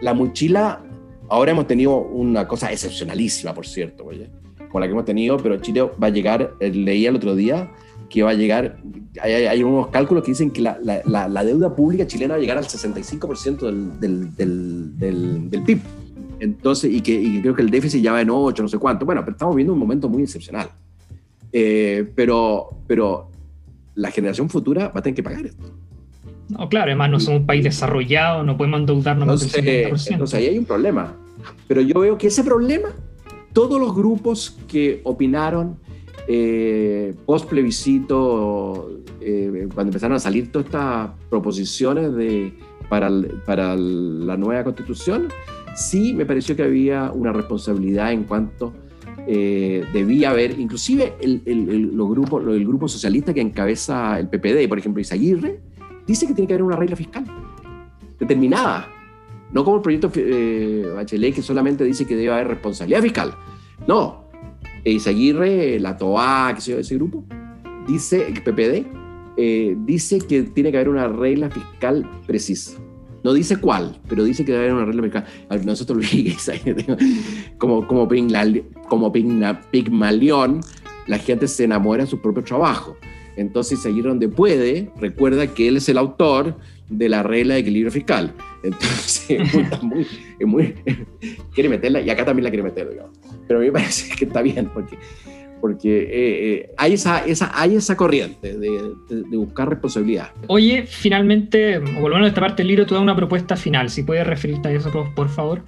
la mochila, ahora hemos tenido una cosa excepcionalísima, por cierto, oye, como la que hemos tenido, pero Chile va a llegar, eh, leía el otro día, que va a llegar, hay, unos cálculos que dicen que la, la, la, deuda pública chilena va a llegar al 65% del, del, del, del, PIB. Entonces, y que, y creo que el déficit ya va en 8, no sé cuánto. Bueno, pero estamos viendo un momento muy excepcional. Eh, pero, pero la generación futura va a tener que pagar esto.
No, claro, además no somos un país desarrollado, no podemos endeudarnos
más del 50%. Entonces ahí hay un problema. Pero yo veo que ese problema, todos los grupos que opinaron eh, post plebiscito, eh, cuando empezaron a salir todas estas proposiciones de, para, para la nueva constitución, sí me pareció que había una responsabilidad en cuanto eh, debía haber, inclusive el, el, los grupos, el grupo socialista que encabeza el PPD, por ejemplo, Isaguirre, dice que tiene que haber una regla fiscal determinada, no como el proyecto eh, Bachelet que solamente dice que debe haber responsabilidad fiscal. No, Isaguirre, la TOA, que ese grupo, dice, el PPD, eh, dice que tiene que haber una regla fiscal precisa. No dice cuál, pero dice que debe haber una regla fiscal. Nosotros como, como, como Pigmalión, la gente se enamora de su propio trabajo. Entonces, seguir donde puede, recuerda que él es el autor de la regla de equilibrio fiscal. Entonces, es muy, quiere meterla, y acá también la quiere meter, digamos. Pero a mí me parece que está bien, porque, porque eh, eh, hay, esa, esa, hay esa corriente de, de, buscar responsabilidad.
Oye, finalmente, volviendo a esta parte del libro, tú das una propuesta final, si puedes referirte a eso, por favor.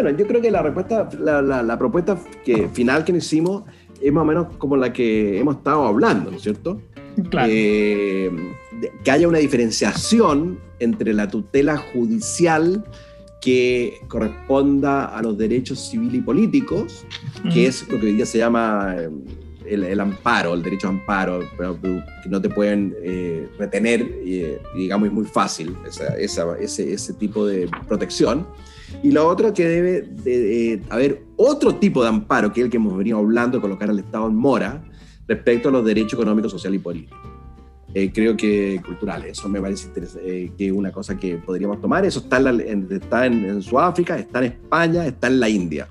Bueno, yo creo que la, respuesta, la, la, propuesta que, final que hicimos es más o menos como la que hemos estado hablando, ¿no es cierto?
Claro.
Eh, que haya una diferenciación entre la tutela judicial que corresponda a los derechos civiles y políticos, que es lo que hoy día se llama eh, el, amparo, el derecho a amparo, que no te pueden eh, retener, digamos, es muy fácil ese, ese tipo de protección y lo otro que debe de, haber otro tipo de amparo, que es el que hemos venido hablando, colocar al Estado en mora, respecto a los derechos económicos, sociales y políticos. Eh, creo que culturales, eso me parece eh, que es una cosa que podríamos tomar. Eso está, en, está en, Sudáfrica, está en España, está en la India.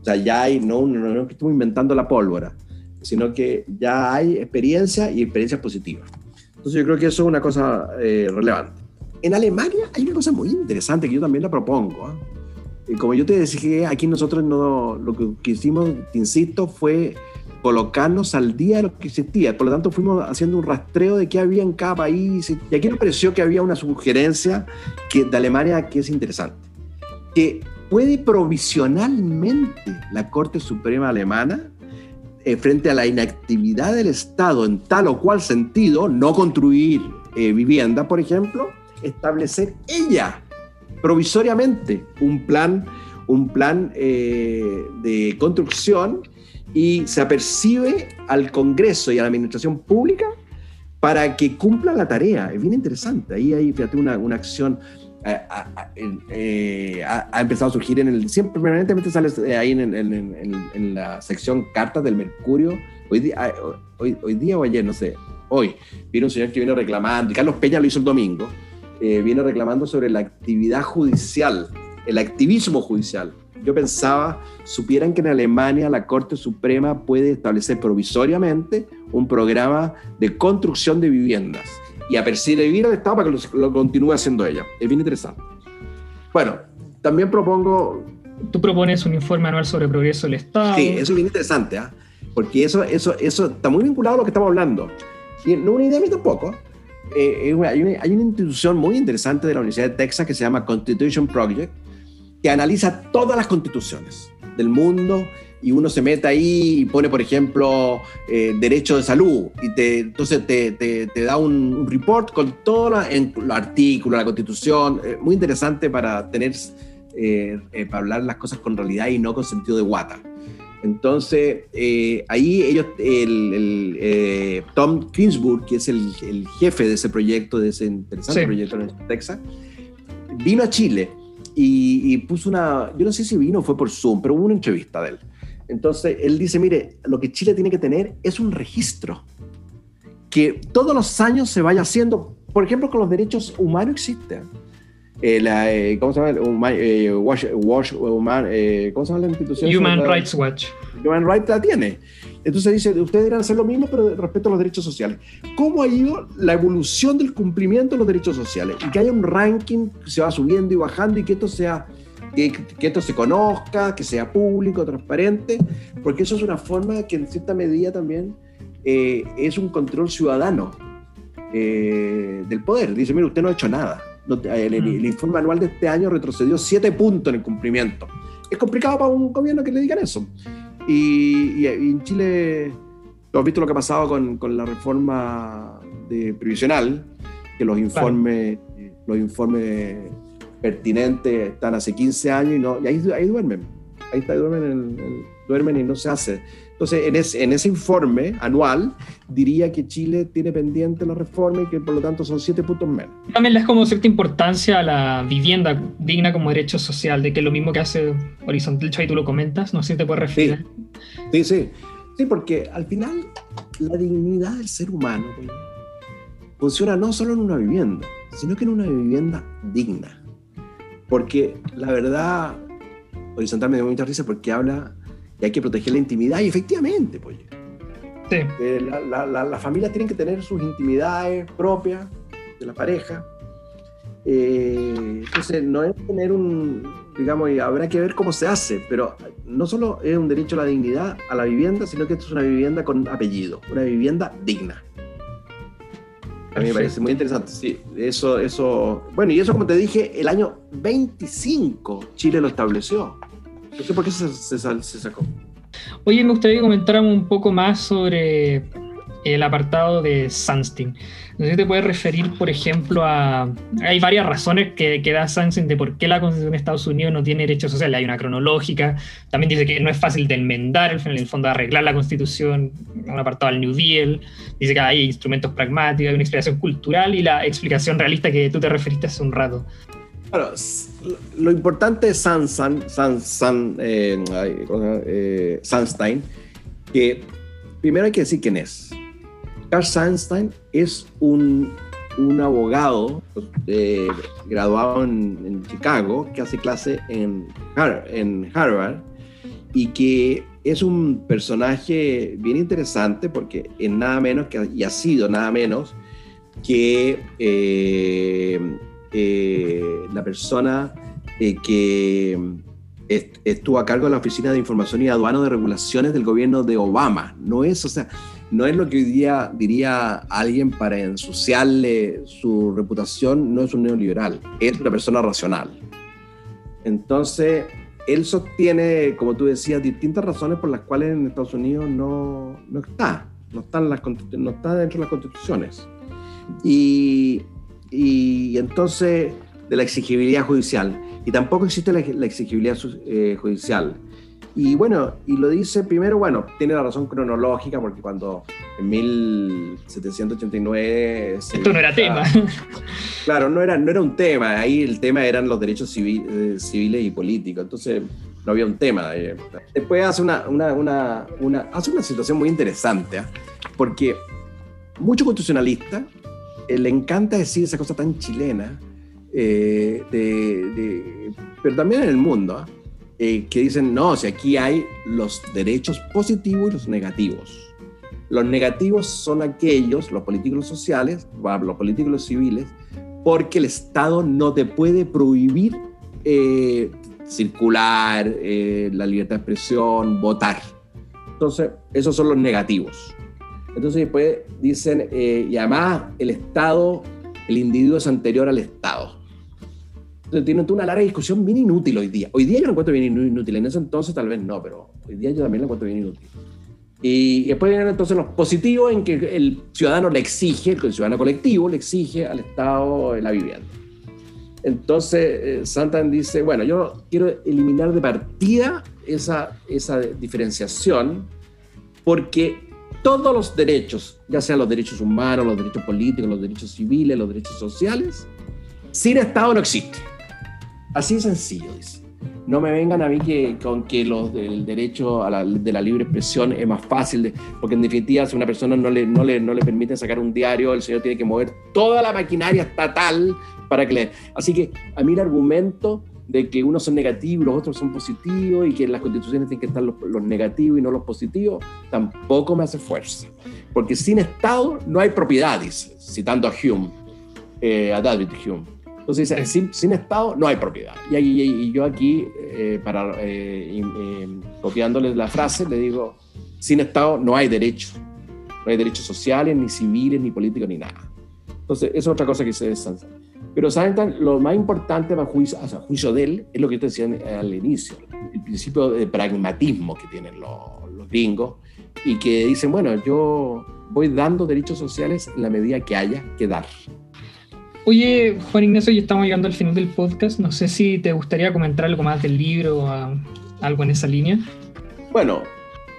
O sea, ya hay, no, no, no que estamos inventando la pólvora, sino que ya hay experiencia y experiencias positivas. Entonces yo creo que eso es una cosa eh, relevante. En Alemania hay una cosa muy interesante que yo también la propongo. ¿eh? Como yo te decía, aquí nosotros no, lo que te insisto, fue colocarnos al día de lo que existía. Por lo tanto, fuimos haciendo un rastreo de qué había en cada país. Y aquí nos pareció que había una sugerencia que, de Alemania que es interesante. Que puede provisionalmente la Corte Suprema Alemana, eh, frente a la inactividad del Estado en tal o cual sentido, no construir eh, vivienda, por ejemplo, establecer ella provisoriamente un plan, un plan eh, de construcción y se apercibe al Congreso y a la Administración Pública para que cumpla la tarea. Es bien interesante. Ahí hay, fíjate, una, una acción eh, eh, ha, empezado a surgir en el. Siempre permanentemente sale ahí en, en, la sección cartas del Mercurio. Hoy día, hoy, hoy día o ayer, no sé. Hoy viene un señor que viene reclamando, y Carlos Peña lo hizo el domingo, eh, viene reclamando sobre la actividad judicial, el activismo judicial. Yo pensaba, supieran que en Alemania la Corte Suprema puede establecer provisoriamente un programa de construcción de viviendas y apercibir al Estado para que lo, continúe haciendo ella. Es bien interesante. Bueno, también propongo...
Tú propones un informe anual sobre progreso del Estado.
Sí, eso es bien interesante, ¿ah? porque eso, eso, eso está muy vinculado a lo que estamos hablando. Y no una idea a mí tampoco. Eh, eh, hay, una, institución muy interesante de la Universidad de Texas que se llama Constitution Project, que analiza todas las constituciones del mundo y uno se mete ahí y pone, por ejemplo, eh, derecho de salud y te, entonces te, te, da un, report con todos los artículos, la constitución, muy interesante para tener, para hablar las cosas con realidad y no con sentido de guata. Entonces, eh, ahí ellos, el, eh, Tom Kingsburg, que es el, jefe de ese proyecto, de ese interesante proyecto en Texas, vino a Chile y, puso una, yo no sé si vino o fue por Zoom, pero hubo una entrevista de él. Entonces, él dice, mire, lo que Chile tiene que tener es un registro, que todos los años se vaya haciendo, por ejemplo, con los derechos humanos existen eh, la, eh, ¿cómo se llama? Eh, Watch, Watch, Human, ¿Cómo se llama la institución?
Human Rights Watch.
Human Rights la tiene. Entonces dice, ustedes deberían hacer lo mismo, pero respecto a los derechos sociales. ¿Cómo ha ido la evolución del cumplimiento de los derechos sociales? Y que haya un ranking que se va subiendo y bajando y que esto sea que, que, esto se conozca, que sea público, transparente, porque eso es una forma que en cierta medida también es un control ciudadano eh, del poder. Dice, mire, usted no ha hecho nada. El, mm. informe anual de este año retrocedió siete puntos en el cumplimiento. Es complicado para un gobierno que le digan eso. Y, en Chile, ¿tú has visto lo que ha pasado con, con la reforma de previsional? Que los informes, los informes pertinentes están hace 15 años y, no, y ahí, ahí duermen. Ahí está, duermen, duermen y no se hace. Entonces, en, ese informe anual, diría que Chile tiene pendiente la reforma y que por lo tanto son siete puntos menos.
También le das como cierta importancia a la vivienda digna como derecho social, de que es lo mismo que hace Horizontal y tú lo comentas, no sé si te puedes referir.
Sí, sí, sí, porque al final la dignidad del ser humano funciona no solo en una vivienda, sino que en una vivienda digna. Porque la verdad, Horizontal me dio mucha risa porque habla y hay que proteger la intimidad, y efectivamente, pues. Sí. Eh, las familias tienen que tener sus intimidades propias de la pareja. Eh, entonces, no es tener un, digamos, y habrá que ver cómo se hace, pero no solo es un derecho a la dignidad, a la vivienda, sino que esto es una vivienda con apellido, una vivienda digna. A mí me parece muy interesante, sí. Eso, eso, bueno, y eso como te dije, el año 25 Chile lo estableció. No sé por qué se, se, sacó.
Oye, me gustaría que comentáramos un poco más sobre el apartado de Sunstein. No sé si te puedes referir, por ejemplo, a... Hay varias razones que, que da Sunstein de por qué la Constitución de Estados Unidos no tiene derechos sociales. Hay una cronológica. También dice que no es fácil de enmendar, en el fondo arreglar la Constitución, un apartado al New Deal. Dice que hay instrumentos pragmáticos, hay una explicación cultural y la explicación realista que tú te referiste hace un rato.
Lo importante es San, San, San, eh, eh, Sunstein, que primero hay que decir quién es. Carl Sunstein es un, un abogado eh, graduado en, Chicago que hace clase en, en Harvard y que es un personaje bien interesante porque es nada menos que, y ha sido nada menos que eh, la persona eh, que estuvo a cargo de la Oficina de Información y Aduano de Regulaciones del gobierno de Obama. No es, o sea, no es lo que hoy día diría alguien para ensuciarle su reputación, no es un neoliberal, es una persona racional. Entonces, él sostiene, como tú decías, distintas razones por las cuales en Estados Unidos no, no está, no está, las, no está dentro de las constituciones. Y y entonces de la exigibilidad judicial. Y tampoco existe la, exigibilidad eh, judicial. Y bueno, y lo dice primero, bueno, tiene la razón cronológica, porque cuando en 1789...
Esto no era tema.
Claro, no era, no era un tema, ahí el tema eran los derechos eh, civiles y políticos, entonces no había un tema. Eh. Después hace una, una, una, una, hace una situación muy interesante, ¿ah? porque muchos constitucionalistas le encanta decir esa cosa tan chilena, eh, pero también en el mundo, eh, que dicen, no, si aquí hay los derechos positivos y los negativos. Los negativos son aquellos, los políticos sociales, los políticos civiles, porque el Estado no te puede prohibir circular, la libertad de expresión, votar. Entonces, esos son los negativos. Entonces después dicen, eh, y además el Estado, el individuo es anterior al Estado. Entonces tienen una larga discusión bien inútil hoy día. Hoy día yo lo encuentro bien inútil, en ese entonces tal vez no, pero hoy día yo también lo encuentro bien inútil. Y después vienen entonces los positivos en que el ciudadano le exige, el ciudadano colectivo le exige al Estado la vivienda. Entonces, eh, dice, bueno, yo quiero eliminar de partida esa, esa diferenciación porque todos los derechos, ya sean los derechos humanos, los derechos políticos, los derechos civiles, los derechos sociales, sin Estado no existe. Así de sencillo, dice. No me vengan a mí que, con que los del derecho a la, de la libre expresión es más fácil, porque en definitiva si una persona no le, no, le, no le permite sacar un diario, el señor tiene que mover toda la maquinaria estatal para que le... Así que a mí el argumento de que unos son negativos, los otros son positivos y que en las constituciones tienen que estar los, negativos y no los positivos, tampoco me hace fuerza. Porque sin Estado no hay propiedades, citando a Hume, eh, a David Hume. Entonces dice, sin, sin, Estado no hay propiedad. Y, y, yo aquí, eh, para, eh, copiándole la frase, le digo, sin Estado no hay derechos. No hay derechos sociales, ni civiles, ni políticos, ni nada. Entonces, esa es otra cosa que se desansa. Pero saben, lo más importante para juicio, o sea, juicio de él es lo que te decía al inicio, el principio de pragmatismo que tienen los, los gringos y que dicen, bueno, yo voy dando derechos sociales en la medida que haya que dar.
Oye, Juan Ignacio, ya estamos llegando al final del podcast. No sé si te gustaría comentar algo más del libro o algo en esa línea.
Bueno,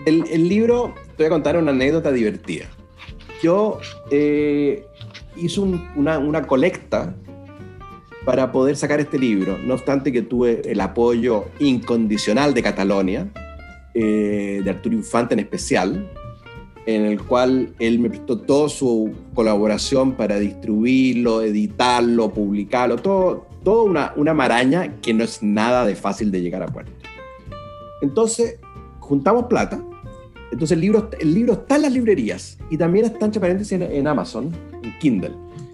el, el, libro, te voy a contar una anécdota divertida. Yo eh, hice una, una, colecta para poder sacar este libro, no obstante que tuve el apoyo incondicional de Catalonia, eh, de Arturo Infante en especial, en el cual él me prestó toda su colaboración para distribuirlo, editarlo, publicarlo, todo, todo una, una maraña que no es nada de fácil de llegar a puerto. Entonces, juntamos plata, entonces el libro, el libro está en las librerías y también está en, Amazon, en Kindle,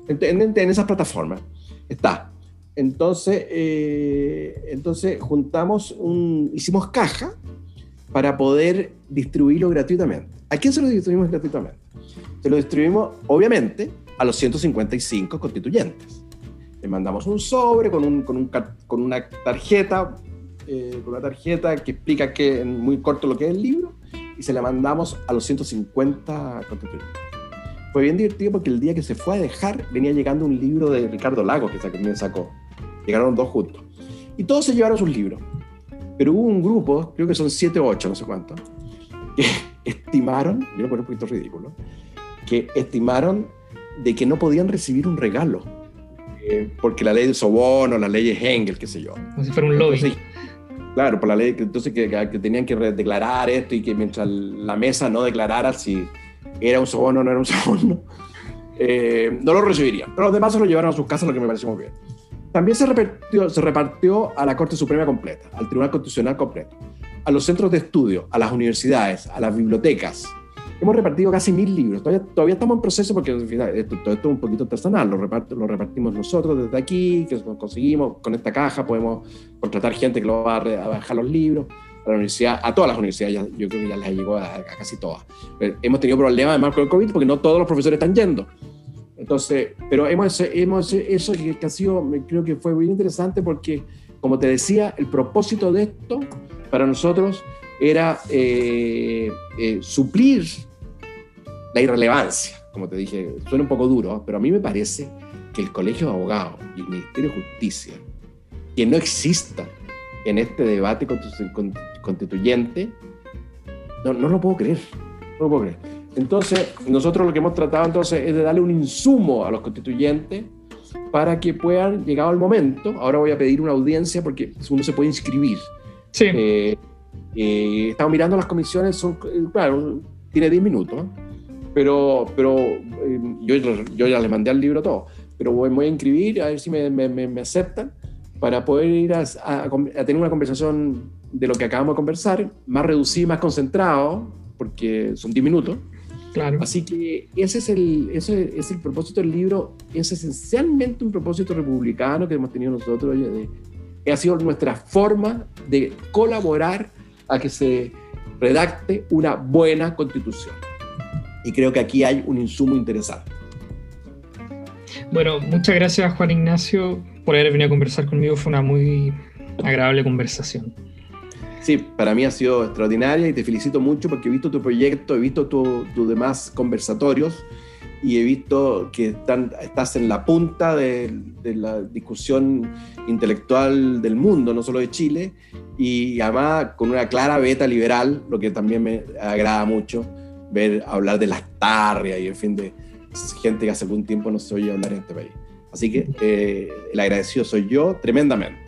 en, esas plataformas. Está. Entonces, eh, entonces juntamos un, hicimos caja para poder distribuirlo gratuitamente. ¿A quién se lo distribuimos gratuitamente? Se lo distribuimos, obviamente, a los 155 constituyentes. Le mandamos un sobre con, un, con, un, con una tarjeta, eh, con una tarjeta que explica que, en muy corto lo que es el libro, y se la mandamos a los 150 constituyentes. Fue bien divertido porque el día que se fue a dejar venía llegando un libro de Ricardo Lagos que también sacó. Llegaron dos juntos. Y todos se llevaron sus libros. Pero hubo un grupo, creo que son 7 o 8, no sé cuánto, que estimaron, yo lo pongo un poquito ridículo, que estimaron de que no podían recibir un regalo, eh, porque la ley de soborno, la ley de Engel, qué sé yo.
Como si fuera un lobby.
claro, por la ley, entonces que, que, tenían que declarar esto y que mientras la mesa no declarara si era un soborno o no era un soborno, eh, no lo recibirían. Pero los demás se lo llevaron a sus casas, lo que me pareció muy bien. También se repartió, se repartió a la Corte Suprema completa, al Tribunal Constitucional completo, a los centros de estudio, a las universidades, a las bibliotecas. Hemos repartido casi mil libros. Todavía, todavía estamos en proceso porque esto, todo esto es un poquito personal. Lo, lo repartimos nosotros desde aquí, que conseguimos con esta caja. Podemos contratar gente que lo va a, bajar los libros a la universidad, a todas las universidades, yo creo que ya les llegó a, a casi todas. Pero hemos tenido problemas además con el COVID porque no todos los profesores están yendo. Entonces, pero hemos, hemos eso que, ha sido, creo que fue muy interesante porque, como te decía, el propósito de esto para nosotros era eh, eh, suplir la irrelevancia, como te dije, suena un poco duro, pero a mí me parece que el Colegio de Abogados y el Ministerio de Justicia, que no exista en este debate constituyente, no, no lo puedo creer, no lo puedo creer. Entonces, nosotros lo que hemos tratado entonces es de darle un insumo a los constituyentes para que puedan, llegado el momento, ahora voy a pedir una audiencia porque uno se puede inscribir.
Sí. Eh,
eh, estamos mirando las comisiones, son, eh, claro, tiene 10 minutos, pero, pero yo, yo, ya les mandé el libro todo, pero voy, voy a inscribir, a ver si me, me, me aceptan para poder ir a, a, tener una conversación de lo que acabamos de conversar, más reducido, más concentrado, porque son 10 minutos, Así que ese es, el, ese es el propósito del libro, es esencialmente un propósito republicano que hemos tenido nosotros, de, ha sido nuestra forma de colaborar a que se redacte una buena constitución. Y creo que aquí hay un insumo interesante.
Bueno, muchas gracias Juan Ignacio por haber venido a conversar conmigo, fue una muy agradable conversación.
Sí, para mí ha sido extraordinaria y te felicito mucho porque he visto tu proyecto, he visto tus demás conversatorios y he visto que están, estás en la punta de, la discusión intelectual del mundo, no solo de Chile, y además con una clara beta liberal, lo que también me agrada mucho, ver hablar de las tarrias y en fin de gente que hace algún tiempo no se oye hablar en este país. Así que eh, el agradecido soy yo tremendamente.